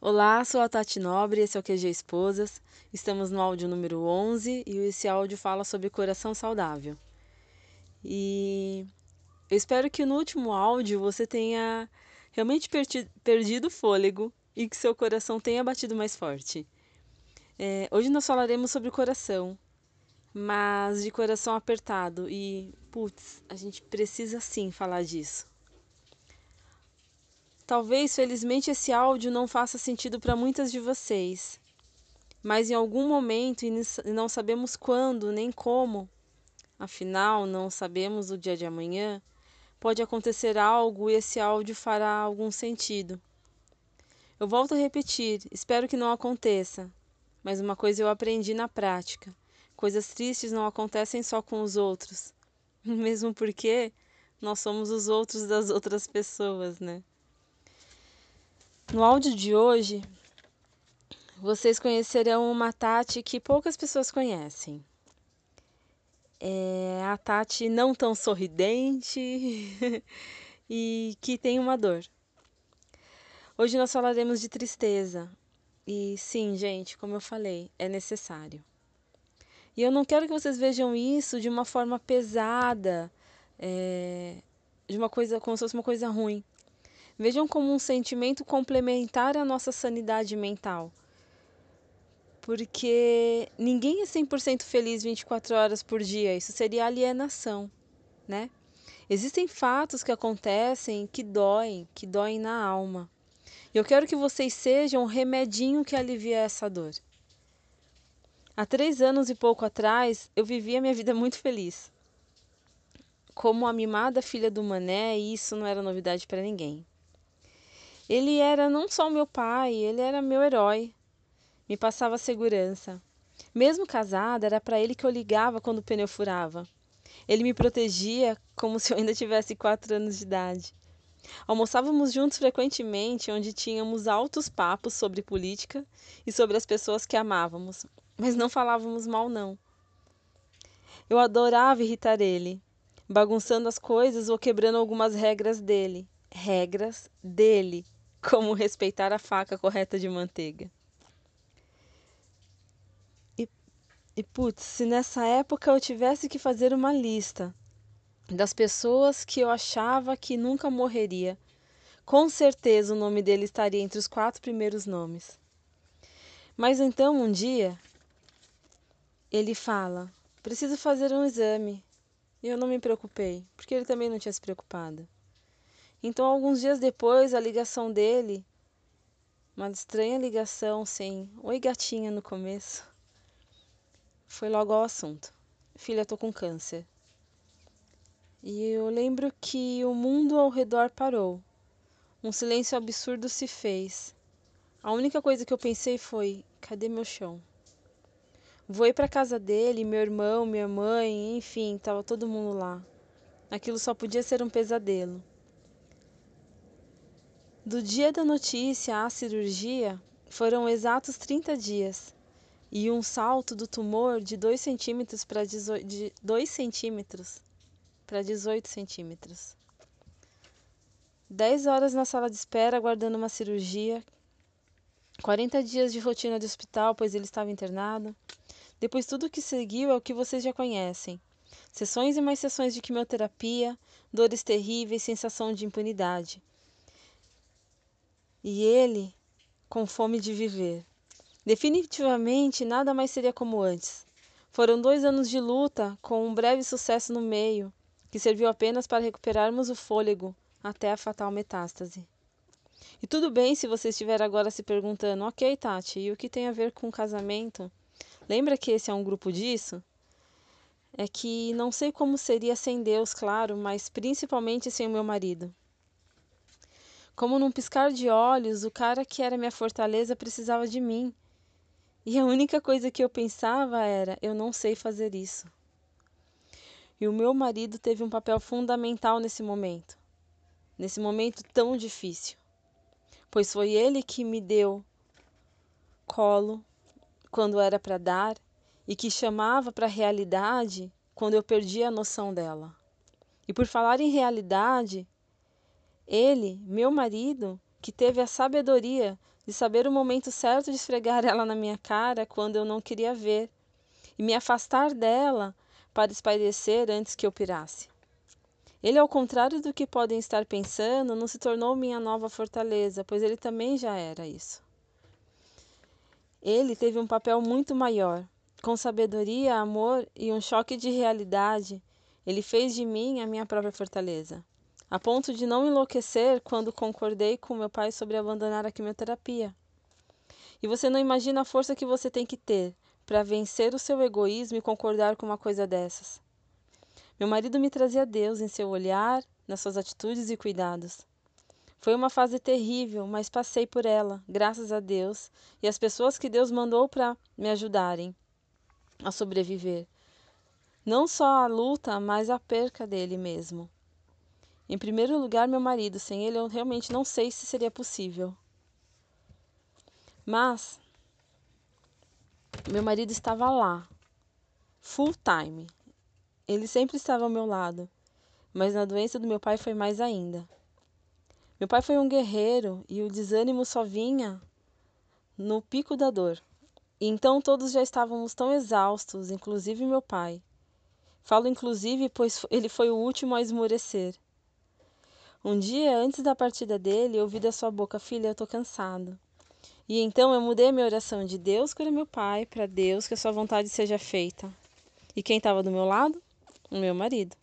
Olá, sou a Tati Nobre, esse é o QG Esposas. Estamos no áudio número 11 e esse áudio fala sobre coração saudável. E eu espero que no último áudio você tenha realmente perdido o fôlego e que seu coração tenha batido mais forte. É, hoje nós falaremos sobre coração, mas de coração apertado e, putz, a gente precisa sim falar disso. Talvez, felizmente, esse áudio não faça sentido para muitas de vocês, mas em algum momento, e não sabemos quando nem como, afinal, não sabemos o dia de amanhã, pode acontecer algo e esse áudio fará algum sentido. Eu volto a repetir, espero que não aconteça, mas uma coisa eu aprendi na prática: coisas tristes não acontecem só com os outros, mesmo porque nós somos os outros das outras pessoas, né? No áudio de hoje, vocês conhecerão uma Tati que poucas pessoas conhecem. É a Tati não tão sorridente e que tem uma dor. Hoje nós falaremos de tristeza. E sim, gente, como eu falei, é necessário. E eu não quero que vocês vejam isso de uma forma pesada, é, de uma coisa como se fosse uma coisa ruim. Vejam como um sentimento complementar à nossa sanidade mental. Porque ninguém é 100% feliz 24 horas por dia, isso seria alienação, né? Existem fatos que acontecem que doem, que doem na alma. E eu quero que vocês sejam o remedinho que alivia essa dor. Há três anos e pouco atrás, eu vivia minha vida muito feliz. Como a mimada filha do Mané, isso não era novidade para ninguém. Ele era não só meu pai, ele era meu herói. Me passava segurança. Mesmo casada, era para ele que eu ligava quando o pneu furava. Ele me protegia como se eu ainda tivesse quatro anos de idade. Almoçávamos juntos frequentemente, onde tínhamos altos papos sobre política e sobre as pessoas que amávamos, mas não falávamos mal, não. Eu adorava irritar ele, bagunçando as coisas ou quebrando algumas regras dele. Regras dele, como respeitar a faca correta de manteiga. E, e putz, se nessa época eu tivesse que fazer uma lista das pessoas que eu achava que nunca morreria, com certeza o nome dele estaria entre os quatro primeiros nomes. Mas então um dia ele fala: preciso fazer um exame. E eu não me preocupei, porque ele também não tinha se preocupado. Então, alguns dias depois, a ligação dele, uma estranha ligação sem oi gatinha no começo, foi logo ao assunto. Filha, tô com câncer. E eu lembro que o mundo ao redor parou. Um silêncio absurdo se fez. A única coisa que eu pensei foi: cadê meu chão? Voei para casa dele, meu irmão, minha mãe, enfim, tava todo mundo lá. Aquilo só podia ser um pesadelo. Do dia da notícia à cirurgia foram exatos 30 dias e um salto do tumor de 2 centímetros para 18, 2 centímetros para 18 centímetros. 10 horas na sala de espera aguardando uma cirurgia, 40 dias de rotina de hospital, pois ele estava internado. Depois tudo o que seguiu é o que vocês já conhecem. Sessões e mais sessões de quimioterapia, dores terríveis, sensação de impunidade e ele com fome de viver. Definitivamente nada mais seria como antes. Foram dois anos de luta, com um breve sucesso no meio, que serviu apenas para recuperarmos o fôlego até a fatal metástase. E tudo bem se você estiver agora se perguntando: ok, Tati, e o que tem a ver com casamento? Lembra que esse é um grupo disso? É que não sei como seria sem Deus, claro, mas principalmente sem o meu marido. Como num piscar de olhos, o cara que era minha fortaleza precisava de mim. E a única coisa que eu pensava era: eu não sei fazer isso. E o meu marido teve um papel fundamental nesse momento, nesse momento tão difícil, pois foi ele que me deu colo quando era para dar e que chamava para a realidade quando eu perdi a noção dela. E por falar em realidade, ele, meu marido, que teve a sabedoria de saber o momento certo de esfregar ela na minha cara quando eu não queria ver e me afastar dela para espairecer antes que eu pirasse. Ele, ao contrário do que podem estar pensando, não se tornou minha nova fortaleza, pois ele também já era isso. Ele teve um papel muito maior. Com sabedoria, amor e um choque de realidade, ele fez de mim a minha própria fortaleza, a ponto de não enlouquecer quando concordei com meu pai sobre abandonar a quimioterapia. E você não imagina a força que você tem que ter para vencer o seu egoísmo e concordar com uma coisa dessas. Meu marido me trazia Deus em seu olhar, nas suas atitudes e cuidados. Foi uma fase terrível, mas passei por ela, graças a Deus e às pessoas que Deus mandou para me ajudarem a sobreviver. Não só a luta, mas a perca dele mesmo. Em primeiro lugar, meu marido, sem ele eu realmente não sei se seria possível. Mas meu marido estava lá, full time, ele sempre estava ao meu lado, mas na doença do meu pai foi mais ainda. Meu pai foi um guerreiro e o desânimo só vinha no pico da dor. E então todos já estávamos tão exaustos, inclusive meu pai. Falo inclusive, pois ele foi o último a esmorecer. Um dia antes da partida dele, ouvi da sua boca, filha, eu tô cansado. E então eu mudei a minha oração de Deus cura meu pai para Deus que a sua vontade seja feita. E quem estava do meu lado? o meu marido.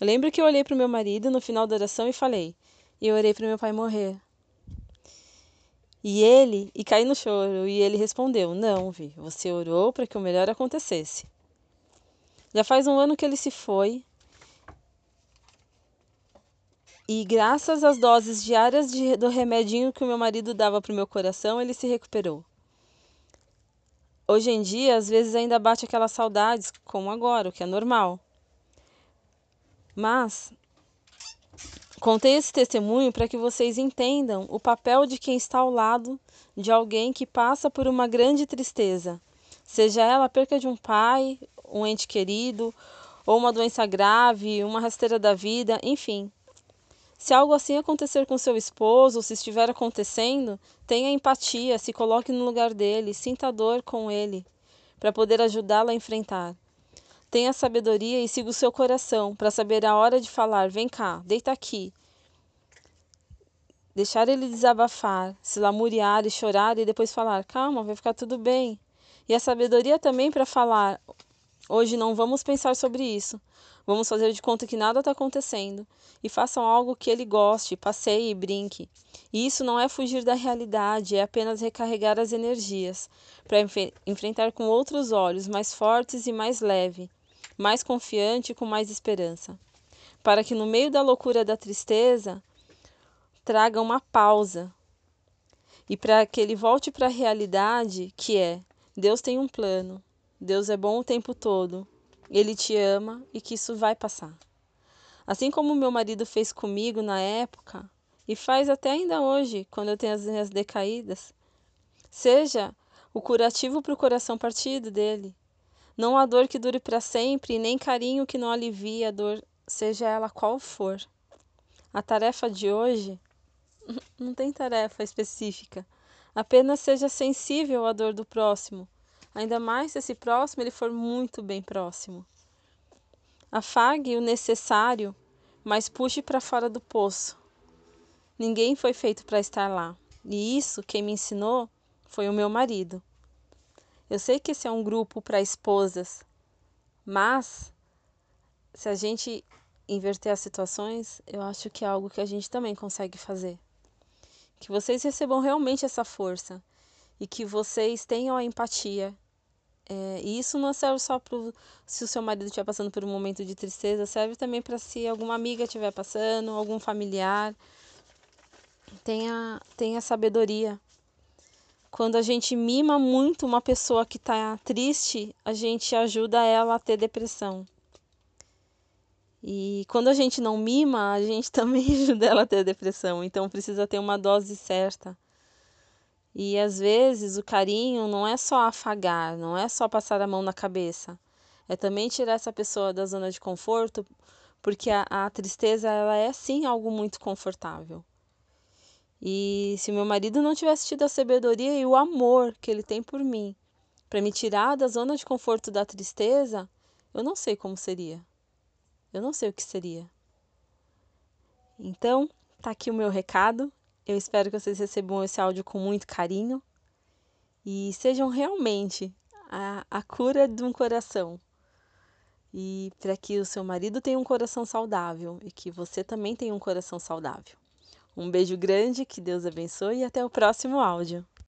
Eu lembro que eu olhei para o meu marido no final da oração e falei: e eu orei para meu pai morrer. E ele, e caí no choro, e ele respondeu: Não, Vi, você orou para que o melhor acontecesse. Já faz um ano que ele se foi, e graças às doses diárias de, do remedinho que o meu marido dava para o meu coração, ele se recuperou. Hoje em dia, às vezes ainda bate aquelas saudades, como agora, o que é normal. Mas contei esse testemunho para que vocês entendam o papel de quem está ao lado de alguém que passa por uma grande tristeza, seja ela a perca de um pai, um ente querido, ou uma doença grave, uma rasteira da vida, enfim. Se algo assim acontecer com seu esposo, ou se estiver acontecendo, tenha empatia, se coloque no lugar dele, sinta dor com ele, para poder ajudá-lo a enfrentar. Tenha sabedoria e siga o seu coração para saber a hora de falar: vem cá, deita aqui. Deixar ele desabafar, se lamuriar e chorar e depois falar: calma, vai ficar tudo bem. E a sabedoria também para falar: hoje não vamos pensar sobre isso. Vamos fazer de conta que nada está acontecendo e façam algo que ele goste, passeie e brinque. E isso não é fugir da realidade, é apenas recarregar as energias para enfrentar com outros olhos, mais fortes e mais leve mais confiante e com mais esperança, para que no meio da loucura da tristeza traga uma pausa e para que ele volte para a realidade que é: Deus tem um plano, Deus é bom o tempo todo, Ele te ama e que isso vai passar. Assim como meu marido fez comigo na época e faz até ainda hoje, quando eu tenho as minhas decaídas, seja o curativo para o coração partido dele, não há dor que dure para sempre, nem carinho que não alivie a dor, seja ela qual for. A tarefa de hoje não tem tarefa específica. Apenas seja sensível à dor do próximo, ainda mais se esse próximo ele for muito bem próximo. Afague o necessário, mas puxe para fora do poço. Ninguém foi feito para estar lá. E isso quem me ensinou foi o meu marido. Eu sei que esse é um grupo para esposas, mas se a gente inverter as situações, eu acho que é algo que a gente também consegue fazer. Que vocês recebam realmente essa força e que vocês tenham a empatia. É, e isso não serve só para se o seu marido estiver passando por um momento de tristeza, serve também para se alguma amiga estiver passando, algum familiar. Tenha, tenha sabedoria quando a gente mima muito uma pessoa que está triste, a gente ajuda ela a ter depressão. E quando a gente não mima, a gente também ajuda ela a ter depressão. Então precisa ter uma dose certa. E às vezes o carinho não é só afagar, não é só passar a mão na cabeça. É também tirar essa pessoa da zona de conforto, porque a, a tristeza ela é sim algo muito confortável. E se meu marido não tivesse tido a sabedoria e o amor que ele tem por mim, para me tirar da zona de conforto da tristeza, eu não sei como seria. Eu não sei o que seria. Então, tá aqui o meu recado. Eu espero que vocês recebam esse áudio com muito carinho e sejam realmente a, a cura de um coração. E para que o seu marido tenha um coração saudável e que você também tenha um coração saudável. Um beijo grande, que Deus abençoe e até o próximo áudio.